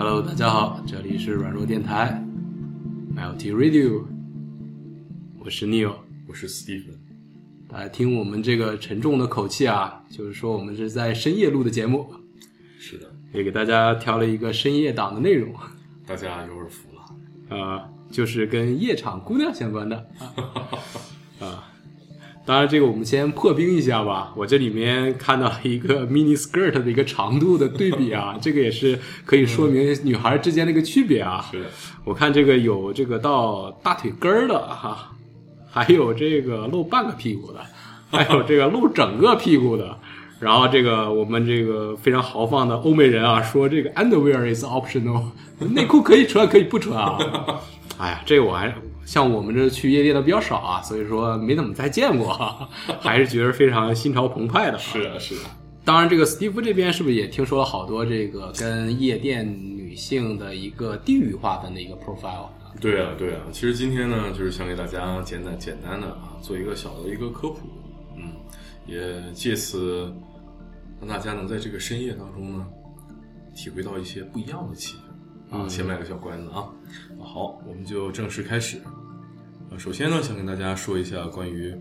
Hello，大家好，这里是软弱电台，MLT Radio，我是 Neil，我是 Stephen。大家听我们这个沉重的口气啊，就是说我们是在深夜录的节目，是的，也给大家挑了一个深夜档的内容，大家有耳福了。呃、就是跟夜场姑娘相关的。当然，这个我们先破冰一下吧。我这里面看到一个 mini skirt 的一个长度的对比啊，这个也是可以说明女孩之间的一个区别啊。是的，我看这个有这个到大腿根儿的哈，还有这个露半个屁股的，还有这个露整个屁股的。然后这个我们这个非常豪放的欧美人啊，说这个 underwear is optional，内裤可以穿可以不穿啊。哎呀，这个我还像我们这去夜店的比较少啊，所以说没怎么再见过，啊，还是觉得非常心潮澎湃的啊。是的，是的，当然，这个史蒂夫这边是不是也听说了好多这个跟夜店女性的一个地域划分的一个 profile？对啊，对啊。其实今天呢，就是想给大家简单简单的啊，做一个小的一个科普，嗯，也借此让大家能在这个深夜当中呢，体会到一些不一样的气氛。啊，先卖个小关子啊。好，我们就正式开始。呃，首先呢，想跟大家说一下关于，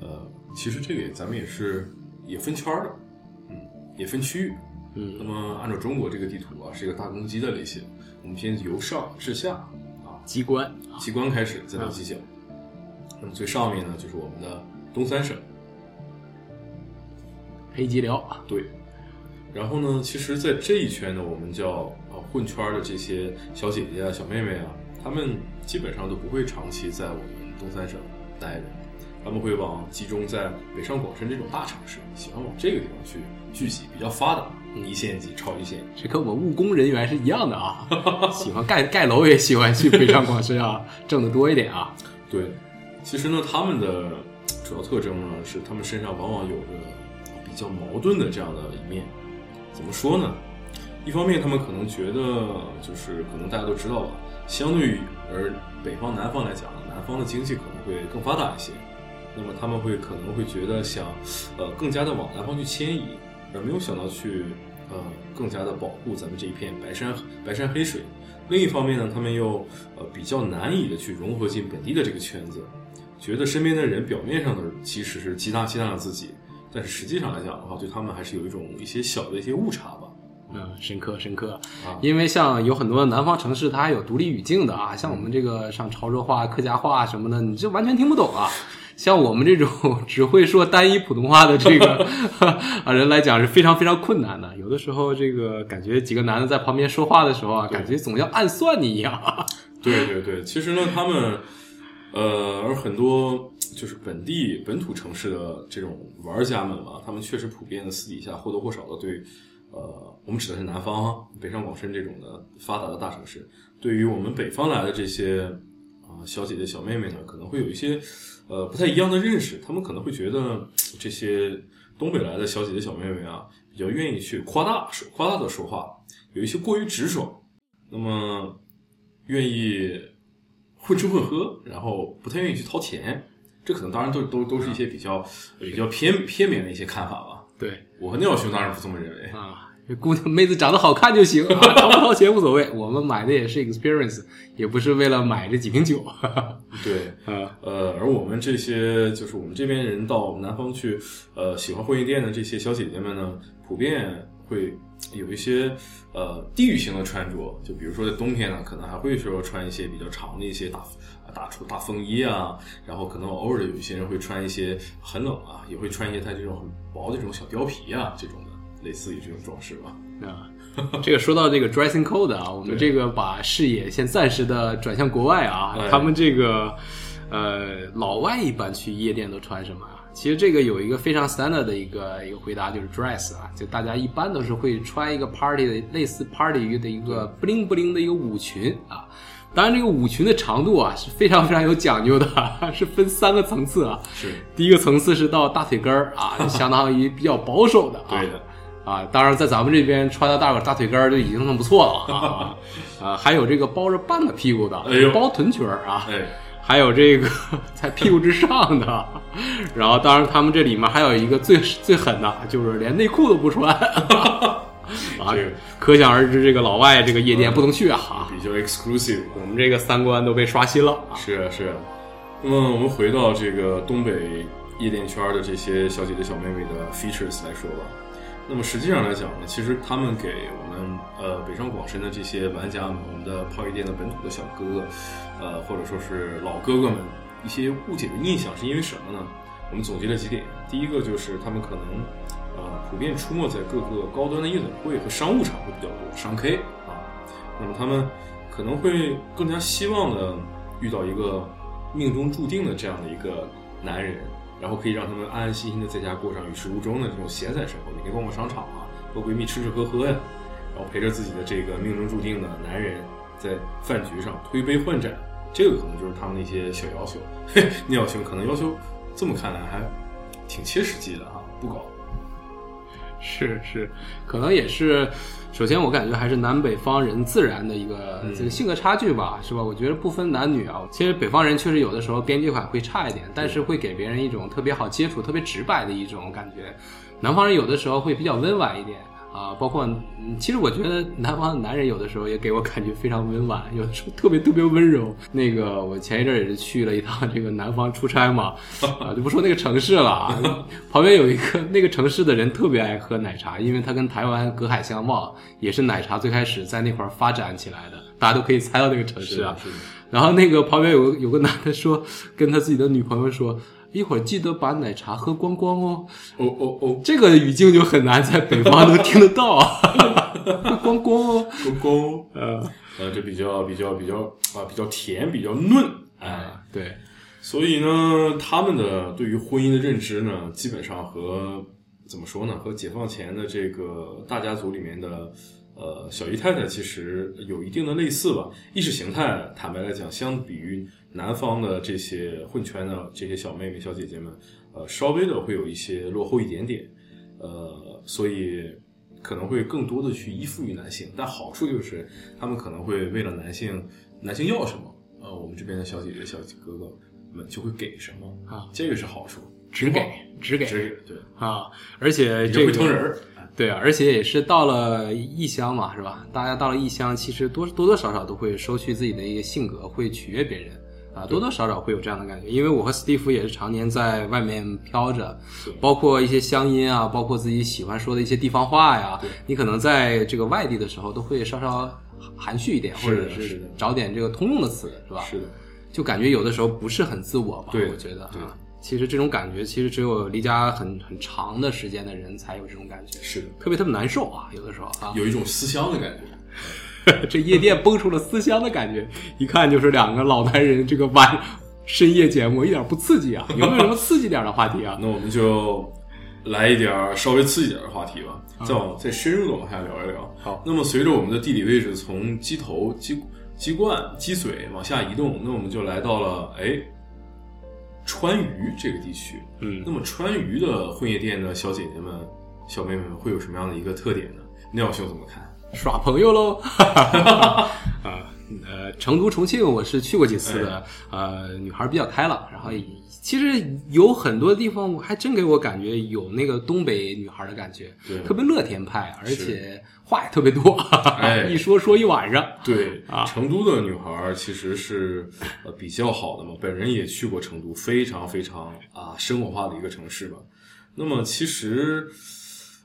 呃，其实这个也咱们也是也分圈儿的，嗯，也分区域。嗯那么按照中国这个地图啊，是一个大公鸡的类型，我们先由上至下啊，机关机关开始，再到犄角。那么最上面呢，就是我们的东三省，黑吉辽，对。然后呢，其实，在这一圈呢，我们叫呃混圈的这些小姐姐啊、小妹妹啊，她们基本上都不会长期在我们东三省待着，他们会往集中在北上广深这种大城市，喜欢往这个地方去聚集，比较发达，一线级、超一线。这跟我们务工人员是一样的啊，喜欢盖盖楼也喜欢去北上广深啊，挣得多一点啊。对，其实呢，他们的主要特征呢是他们身上往往有着比较矛盾的这样的一面。怎么说呢？一方面，他们可能觉得就是可能大家都知道吧，相对于而北方南方来讲，南方的经济可能会更发达一些，那么他们会可能会觉得想呃更加的往南方去迁移，而没有想到去呃更加的保护咱们这一片白山白山黑水。另一方面呢，他们又呃比较难以的去融合进本地的这个圈子，觉得身边的人表面上的其实是接纳接纳了自己，但是实际上来讲的话，对他们还是有一种一些小的一些误差吧。嗯，深刻深刻啊，因为像有很多南方城市，它还有独立语境的啊，像我们这个像潮州话、客家话什么的，你这完全听不懂啊。像我们这种 只会说单一普通话的这个 啊人来讲是非常非常困难的。有的时候，这个感觉几个男的在旁边说话的时候啊，感觉总要暗算你一样。对对对，其实呢，他们呃，而很多就是本地本土城市的这种玩家们嘛，他们确实普遍的私底下或多或少的对。呃，我们指的是南方，北上广深这种的发达的大城市，对于我们北方来的这些啊、小姐姐小妹妹呢，可能会有一些呃不太一样的认识。他们可能会觉得这些东北来的小姐姐小妹妹啊，比较愿意去夸大夸大的说话，有一些过于直爽，那么愿意混吃混喝，然后不太愿意去掏钱。这可能当然都都都是一些比较比较偏偏绵的一些看法吧。对我和廖兄当然不这么认为。啊，这姑娘妹子长得好看就行，啊，掏不掏钱无所谓。我们买的也是 experience，也不是为了买这几瓶酒。对，啊，呃，而我们这些就是我们这边人到南方去，呃，喜欢婚宴店的这些小姐姐们呢，普遍会有一些呃地域性的穿着，就比如说在冬天呢，可能还会说穿一些比较长的一些大大出大风衣啊，然后可能偶尔的有一些人会穿一些很冷啊，也会穿一些它这种很薄的这种小貂皮啊这种的，类似于这种装饰吧。啊，这个说到这个 dressing code 啊，我们这个把视野先暂时的转向国外啊，哎他们这个呃老外一般去夜店都穿什么啊？其实这个有一个非常 standard 的一个一个回答，就是 dress 啊，就大家一般都是会穿一个 party 的类似 party 的一个 bling bling 的一个舞裙啊。当然，这个舞裙的长度啊是非常非常有讲究的，是分三个层次啊。是第一个层次是到大腿根儿啊，相当于比较保守的啊。对的。啊，当然，在咱们这边穿到大腿大腿根儿就已经很不错了啊 啊，还有这个包着半个屁股的，哎包臀裙儿啊，哎，还有这个 在屁股之上的，然后当然他们这里面还有一个最最狠的，就是连内裤都不穿啊，啊这个，可想而知，这个老外这个夜店不能去啊啊！比较 exclusive。我们这个三观都被刷新了啊！是啊是啊。那么我们回到这个东北夜店圈的这些小姐姐小妹妹的 features 来说吧。那么实际上来讲呢，其实他们给我们呃北上广深的这些玩家们，我们的泡夜店的本土的小哥哥，呃或者说是老哥哥们一些误解的印象是因为什么呢？我们总结了几点，第一个就是他们可能呃普遍出没在各个高端的夜总会和商务场会比较多，商 K 啊，那么他们可能会更加希望的遇到一个命中注定的这样的一个男人，然后可以让他们安安心心的在家过上与世无争的这种闲散生活，每天逛逛商场啊，和闺蜜吃吃喝喝呀，然后陪着自己的这个命中注定的男人在饭局上推杯换盏，这个可能就是他们的一些小要求。嘿，聂小兄可能要求这么看来还挺切实际的哈，不高。是是，可能也是。首先，我感觉还是南北方人自然的一个这个性格差距吧，是吧？我觉得不分男女啊。其实北方人确实有的时候边界感会差一点，但是会给别人一种特别好接触、特别直白的一种感觉。南方人有的时候会比较温婉一点啊，包括嗯其实我觉得南方的男人有的时候也给我感觉非常温婉，有的时候特别特别温柔。那个我前一阵儿也是去了一趟这个南方出差嘛，啊，就不说那个城市了啊，旁边有一个那个城市的人特别爱喝奶茶，因为他跟台湾隔海相望，也是奶茶最开始在那块儿发展起来的，大家都可以猜到那个城市啊。然后那个旁边有个有个男的说，跟他自己的女朋友说，一会儿记得把奶茶喝光光哦。哦哦哦，这个语境就很难在北方能听得到，喝 光光哦。光光，呃，呃，这比较比较比较啊，比较甜，比较嫩，哎，对，所以呢，他们的对于婚姻的认知呢，基本上和怎么说呢，和解放前的这个大家族里面的呃小姨太太其实有一定的类似吧。意识形态，坦白来讲，相比于南方的这些混圈的这些小妹妹、小姐姐们，呃，稍微的会有一些落后一点点，呃，所以。可能会更多的去依附于男性，但好处就是他们可能会为了男性，男性要什么，呃，我们这边的小姐姐、小哥哥们就会给什么啊，这个是好处，只给只给只给，对，啊，而且这个会疼人儿，对啊，而且也是到了异乡嘛，是吧？大家到了异乡，其实多多多少少都会收去自己的一个性格，会取悦别人啊，多多少少会有这样的感觉。因为我和斯蒂夫也是常年在外面飘着，包括一些乡音啊，包括自己喜欢说的一些地方话呀，你可能在这个外地的时候都会稍稍含蓄一点，或者是找点这个通用的词，是吧？是的，就感觉有的时候不是很自我吧，对我觉得对啊。其实这种感觉，其实只有离家很很长的时间的人才有这种感觉，是的，特别特别难受啊，有的时候啊，有一种思乡的感觉。这夜店蹦出了思乡的感觉，一看就是两个老男人这个晚深夜节目，一点不刺激啊！有没有什么刺激点的话题啊？那我们就来一点稍微刺激点的话题吧，再往再深入的往下聊一聊。好，那么随着我们的地理位置从鸡头、鸡鸡冠、鸡嘴往下移动，那我们就来到了哎川渝这个地区。嗯那么川渝的混夜店的小姐姐们、小妹妹们会有什么样的一个特点呢？廖兄怎么看？耍朋友喽！啊，呃，成都、重庆我是去过几次的，呃，女孩比较开朗，然后其实有很多地方我还真给我感觉有那个东北女孩的感觉，对特别乐天派，而且话也特别多，哎 一说说一晚上。对啊成都的女孩儿其实是呃比较好的嘛，本人也去过成都，非常非常啊生活化的一个城市吧。那么其实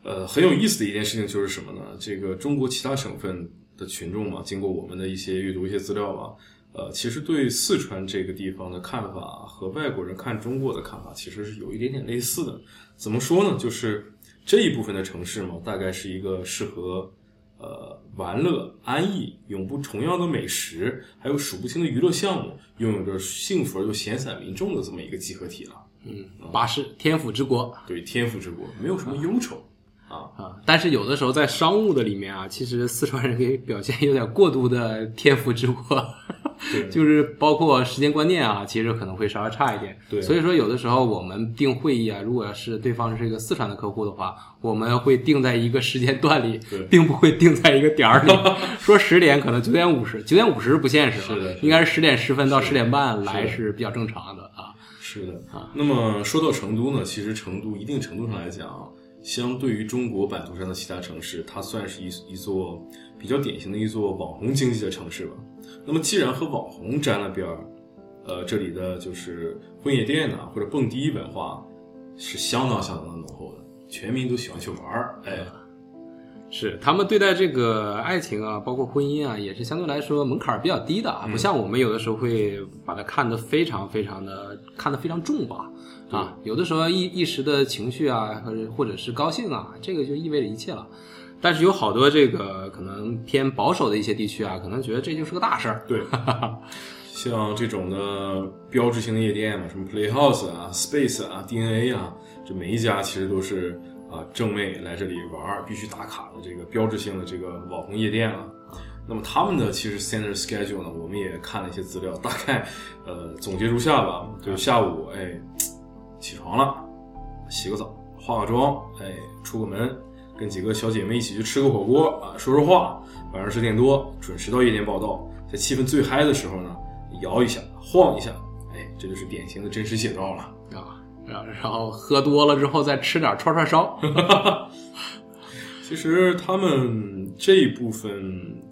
呃很有意思的一件事情就是什么呢？这个中国其他省份的群众嘛，经过我们的一些阅读一些资料吧，呃，其实对四川这个地方的看法和外国人看中国的看法其实是有一点点类似的。怎么说呢？就是这一部分的城市嘛，大概是一个适合呃玩乐、安逸、永不重样的美食，还有数不清的娱乐项目，拥有着幸福而又闲散民众的这么一个集合体了。嗯，巴士天府之国对，天府之国没有什么忧愁啊。啊，但是有的时候在商务的里面啊，其实四川人给表现有点过度的天赋之国，对。就是包括时间观念啊，其实可能会稍微差一点。对。所以说有的时候我们定会议啊，如果要是对方是一个四川的客户的话，我们会定在一个时间段里，并不会定在一个点儿里。说十点可能九点五十，九点五十是不现实了，是的应该是十点十分到十点半来是比较正常的啊。是的。啊，那么说到成都呢，其实成都一定程度上来讲，相对于中国版图上的其他城市，它算是一一座比较典型的一座网红经济的城市吧。那么，既然和网红沾了边儿，呃，这里的就是婚夜店呐，或者蹦迪文化是相当相当的浓厚的，全民都喜欢去玩儿。哎，是他们对待这个爱情啊，包括婚姻啊，也是相对来说门槛儿比较低的啊，不像我们有的时候会把它看得非常非常的看得非常重吧。啊，有的时候一一时的情绪啊，或者或者是高兴啊，这个就意味着一切了。但是有好多这个可能偏保守的一些地区啊，可能觉得这就是个大事儿。对，像这种的标志性的夜店嘛，什么 Playhouse 啊、Space 啊、DNA 啊，这每一家其实都是啊正妹来这里玩必须打卡的这个标志性的这个网红夜店了。那么他们的其实 standard schedule 呢，我们也看了一些资料，大概呃总结如下吧，就是下午哎。起床了，洗个澡，化个妆，哎，出个门，跟几个小姐妹一起去吃个火锅啊，说说话。晚上十点多准时到夜店报道，在气氛最嗨的时候呢，摇一下，晃一下，哎，这就是典型的真实写照了啊。然然后喝多了之后再吃点串串烧。其实他们这一部分。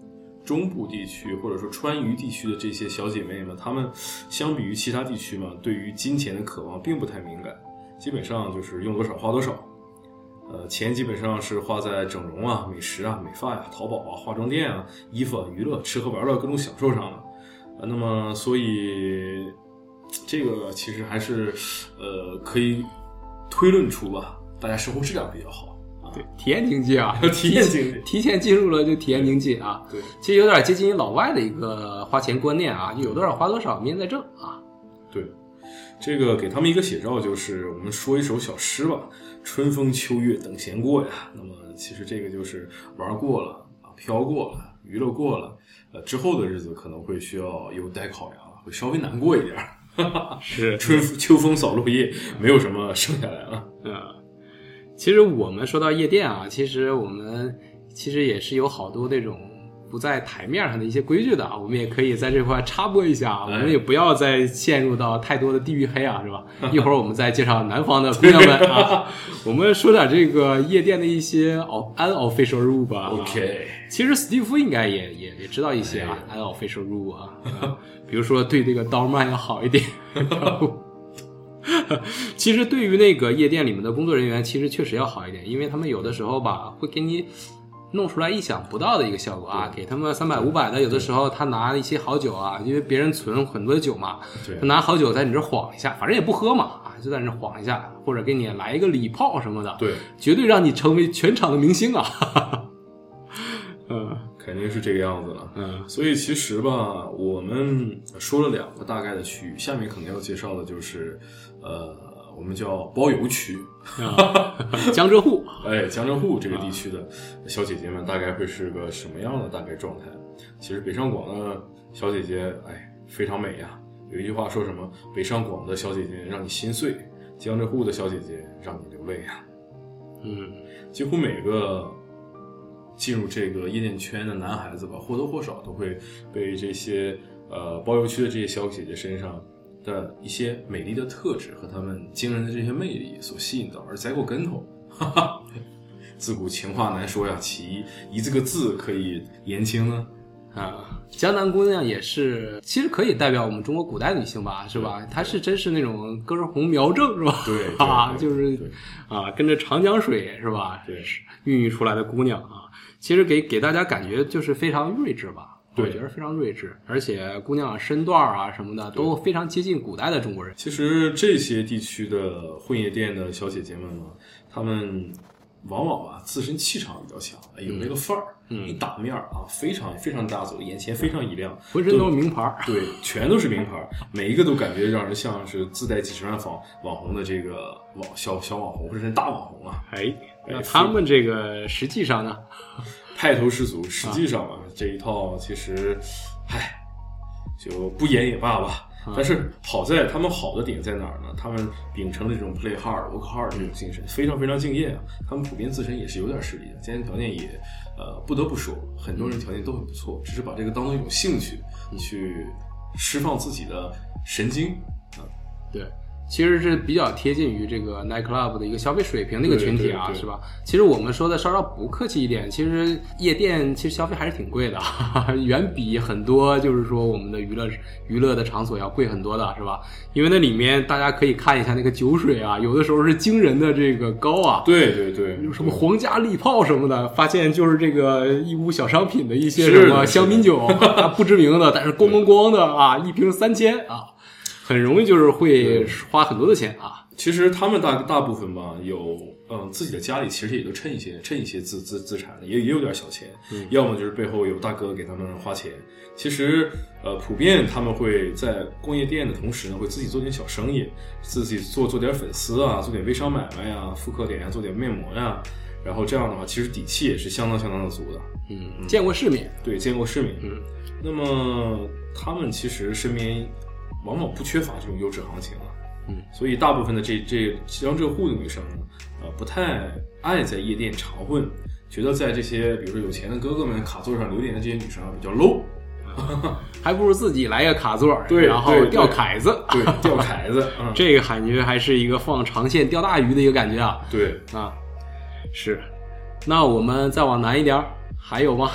中部地区或者说川渝地区的这些小姐妹们，她们相比于其他地区嘛，对于金钱的渴望并不太敏感，基本上就是用多少花多少，呃，钱基本上是花在整容啊、美食啊、美发呀、淘宝啊、化妆店啊、衣服啊、娱乐、吃喝玩乐各种享受上了，呃，那么所以这个其实还是呃可以推论出吧，大家生活质量比较好。对，体验经济啊，体验经济，提前进入了就体验经济啊。对，其实有点接近于老外的一个花钱观念啊，有多少花多少，明天再挣啊。对，这个给他们一个写照，就是我们说一首小诗吧：“春风秋月等闲过呀。”那么其实这个就是玩过了啊，飘过了，娱乐过了，呃，之后的日子可能会需要有待考量，会稍微难过一点。是春秋风扫落叶，没有什么剩下来了。嗯。其实我们说到夜店啊，其实我们其实也是有好多那种不在台面上的一些规矩的啊，我们也可以在这块插播一下，我们也不要再陷入到太多的地域黑啊，是吧？一会儿我们再介绍南方的姑娘们啊，我们说点这个夜店的一些哦 unofficial rule 吧。OK，其实史蒂夫应该也也也知道一些啊 unofficial rule 啊，比如说对这个刀曼要好一点。其实对于那个夜店里面的工作人员，其实确实要好一点，因为他们有的时候吧，会给你弄出来意想不到的一个效果啊。给他们三百五百的，有的时候他拿一些好酒啊，因为别人存很多酒嘛，他拿好酒在你这晃一下，反正也不喝嘛，啊，就在那晃一下，或者给你来一个礼炮什么的，对，绝对让你成为全场的明星啊。嗯，肯定是这个样子了。嗯，所以其实吧，我们说了两个大概的区域，下面可能要介绍的就是。呃，我们叫包邮区，江浙沪，哎，江浙沪这个地区的小姐姐们大概会是个什么样的大概状态？其实北上广的小姐姐，哎，非常美呀。有一句话说什么？北上广的小姐姐让你心碎，江浙沪的小姐姐让你流泪呀。嗯，几乎每个进入这个夜店圈的男孩子吧，或多或少都会被这些呃包邮区的这些小姐姐身上。的一些美丽的特质和他们惊人的这些魅力所吸引到而栽过跟头，哈哈。自古情话难说呀，其一这个字可以言轻呢？啊，江南姑娘也是，其实可以代表我们中国古代女性吧，是吧？她是真是那种根红苗正，是吧？对啊，就是啊，跟着长江水是吧？对，孕育出来的姑娘啊，其实给给大家感觉就是非常睿智吧。我觉得非常睿智，而且姑娘身段啊什么的都非常接近古代的中国人。其实这些地区的混夜店的小姐姐们呢，她们往往啊自身气场比较强，有那个范儿，一打面啊非常非常大走，眼前非常一亮，浑身都是名牌对，全都是名牌每一个都感觉让人像是自带几十万网网红的这个网小小网红或者是大网红啊。哎，那他们这个实际上呢？派头十足，实际上啊，这一套其实，唉，就不演也罢吧。但是好在他们好的点在哪儿呢？他们秉承这种 play hard work hard 这种精神，非常非常敬业啊。他们普遍自身也是有点实力的，家庭条件也，呃，不得不说，很多人条件都很不错，只是把这个当做一种兴趣，去释放自己的神经啊。对，其实是比较贴近于这个 night club 的一个消费水平的一个群体啊，是吧？其实我们说的稍稍不客气一点，其实夜店其实消费还是挺贵的，远比很多就是说我们的娱乐娱乐的场所要贵很多的，是吧？因为那里面大家可以看一下那个酒水啊，有的时候是惊人的这个高啊，对对对，有什么皇家礼炮什么的，发现就是这个义乌小商品的一些什么香槟酒，啊不知名的，但是咣咣咣的啊，一瓶三千啊，很容易就是会花很多的钱啊。其实他们大大部分吧，有嗯自己的家里其实也就趁一些趁一些资资资产，也也有点小钱，要么就是背后有大哥给他们花钱。其实呃，普遍他们会在逛夜店的同时呢，会自己做点小生意，自己做做点粉丝啊，做点微商买卖呀、复刻点呀，做点面膜呀。然后这样的话，其实底气也是相当相当的足的。嗯，见过世面，对，见过世面。嗯，那么他们其实身边往往不缺乏这种优质行情啊。嗯，所以大部分的这这江浙沪的女生呢，呃，不太爱在夜店常混，觉得在这些比如说有钱的哥哥们卡座上留点的这些女生啊比较 low。还不如自己来个卡座，对然后钓凯子，对，钓凯子，嗯，这个感觉还是一个放长线钓大鱼的一个感觉啊对。啊，是。那我们再往南一点儿，还有吗？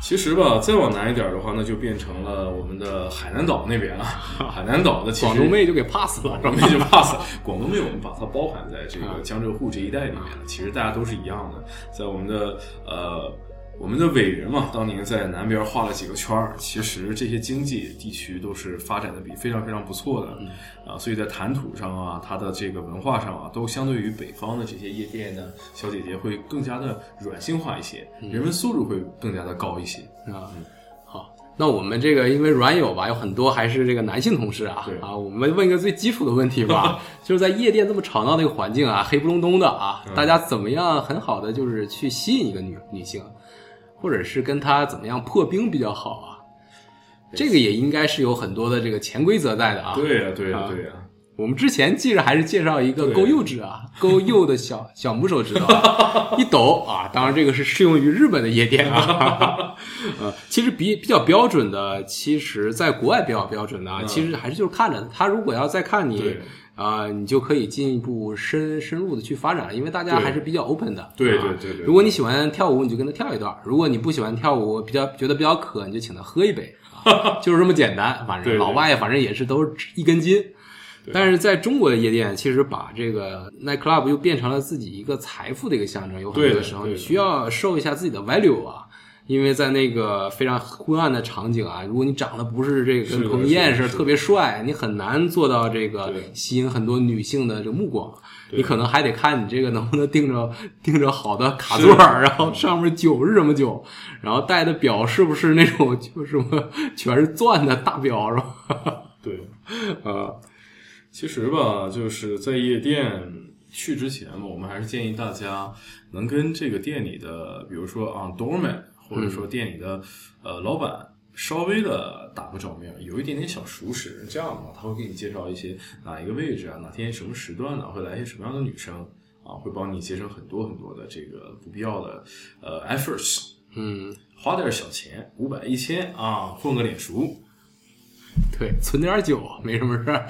其实吧，再往南一点的话，那就变成了我们的海南岛那边了。海南岛的其实广东妹就给 pass 了，广东妹就 pass，广东妹我们把它包含在这啊个江浙沪这一带里面了。其实大家都是一样的，在我们的呃我们的伟人嘛，当年在南边画了几个圈儿。其实这些经济地区都是发展的比非常非常不错的啊，所以在谈吐上啊，它的这个文化上啊，都相对于北方的这些夜店的小姐姐会更加的软性化一些，人文素质会更加的高一些。啊，好，那我们这个因为软友吧，有很多还是这个男性同事啊对啊，我们问一个最基础的问题吧，就是在夜店这么吵闹的一个环境啊，黑不隆咚的啊，大家怎么样很好的就是去吸引一个女女性，或者是跟他怎么样破冰比较好啊？这个也应该是有很多的这个潜规则在的啊。对呀、对呀、啊对呀、我们之前记着还是介绍一个对勾右指啊，勾右的小小拇手指头啊一抖啊，当然这个是适用于日本的夜店啊。呃，其实比比较标准的，其实在国外比较标准的啊，嗯其实还是就是看着他如果要再看你对啊、你就可以进一步深深入的去发展，因为大家还是比较 open 的。对啊对对对如果你喜欢跳舞，你就跟他跳一段；如果你不喜欢跳舞，比较觉得比较渴，你就请他喝一杯，啊、就是这么简单。反正老外反正也是都是一根筋。但是在中国的夜店，其实把这个 night club 又变成了自己一个财富的一个象征。有很多的的时候，你需要受一下自己的 value 啊，因为在那个非常昏暗的场景啊，如果你长得不是这个跟彭于晏似的特别帅，你很难做到这个对吸引很多女性的这个目光。你可能还得看你这个能不能订着订着好的卡座儿，然后上面酒是什么酒，然后戴的表是不是那种就什么全是钻的大表是吧？对。啊，其实吧，就是在夜店去之前嘛，我们还是建议大家能跟这个店里的，比如说啊 doorman，或者说店里的、呃老板稍微的打个照面，有一点点小熟识，这样的话，他会给你介绍一些哪一个位置啊，哪天什么时段呢、会来一些什么样的女生啊，会帮你节省很多很多的这个不必要的呃 efforts，嗯，花点小钱，五百一千啊，混个脸熟。对，存点酒没什么事儿，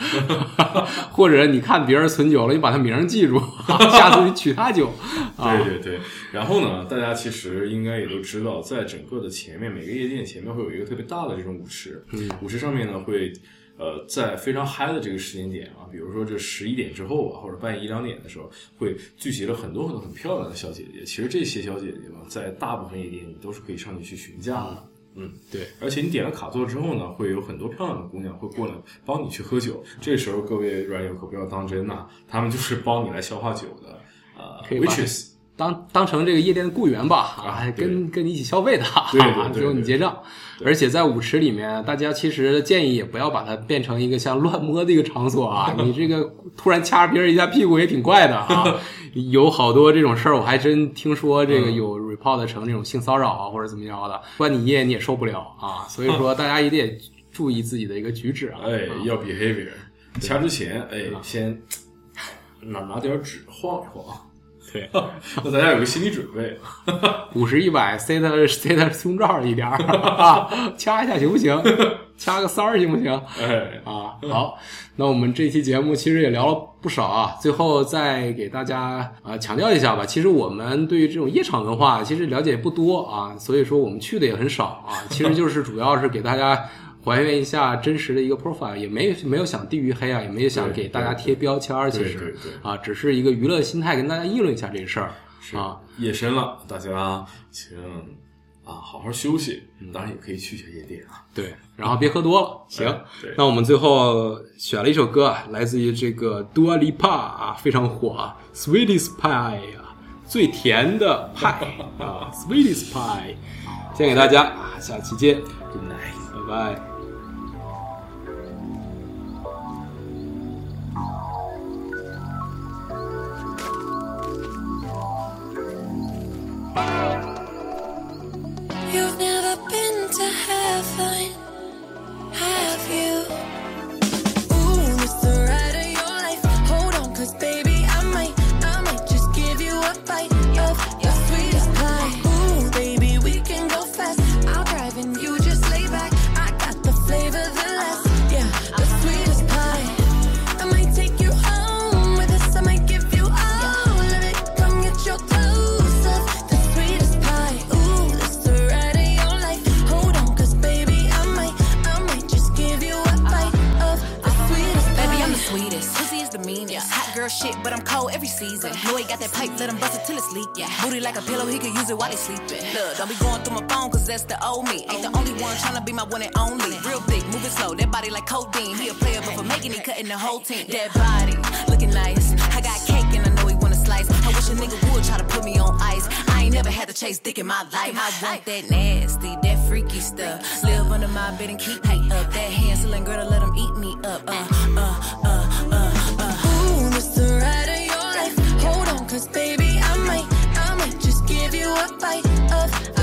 或者你看别人存酒了，你把他名儿记住，下次你取他酒 啊。对对对，然后呢，大家其实应该也都知道，在整个的前面，每个夜店前面会有一个特别大的这种舞池，嗯舞池上面呢会。呃，在非常嗨的这个时间点啊，比如说这十一点之后啊，或者半夜一两点的时候，会聚集了很多很多很漂亮的小姐姐。其实这些小姐姐嘛，在大部分夜店你都是可以上去去询价的。嗯，对，而且你点了卡座之后呢，会有很多漂亮的姑娘会过来帮你去喝酒。这时候各位软友可不要当真呐、他们就是帮你来消化酒的。呃可以当当成这个夜店的雇员吧，啊跟跟你一起消费的，对对对最后你结账。而且在舞池里面，大家其实建议也不要把它变成一个像乱摸的一个场所啊！你这个突然掐着别人一下屁股也挺怪的啊！有好多这种事儿，我还真听说这个嗯有 report 成这种性骚扰啊或者怎么样的，关你夜你也受不了啊！所以说大家一定得注意自己的一个举止啊！哎，要 behavior。掐之前，哎，先拿拿点纸晃一晃，对，那大家有个心理准备。五十一百塞他塞他胸罩一点儿 啊，掐一下行不行？掐个三儿行不行？哎，啊，好，那我们这期节目其实也聊了不少啊。最后再给大家啊强调一下吧，其实我们对于这种夜场文化其实了解不多啊，所以说我们去的也很少啊。其实就是主要是给大家还原一下真实的一个 profile，也没没有想地域黑啊，也没有想给大家贴标签儿，其实啊，只是一个娱乐心态跟大家议论一下这事儿啊。夜深了，大家请啊好好休息，当然也可以去下夜店啊。对，然后别喝多了。行哎，那我们最后选了一首歌啊，来自于这个 Dua Lipa 啊，非常火啊，Sweetest Pie 啊，最甜的派啊，Sweetest Pie，献给大家啊，下期见，Good night。拜拜。Till. Booty like a pillow, he could use it while he sleeping. Look, don't be going through my phone, cause that's the old me. Ain't the only one tryna be my one and only. Real thick, moving slow, that body like codeine. He a player, but for making it, cutting the whole team. That body, looking nice. I got cake and I know he wanna slice. I wish a nigga would try to put me on ice. I ain't never had to chase dick in my life. I want that nasty, that freaky stuff. Live under my bed and keep me up. That Hansel and Gretel, let him eat me up. Uh, uh, uh, uh, uh. Ooh, the ride of your life. Hold on, cause baby, a bite of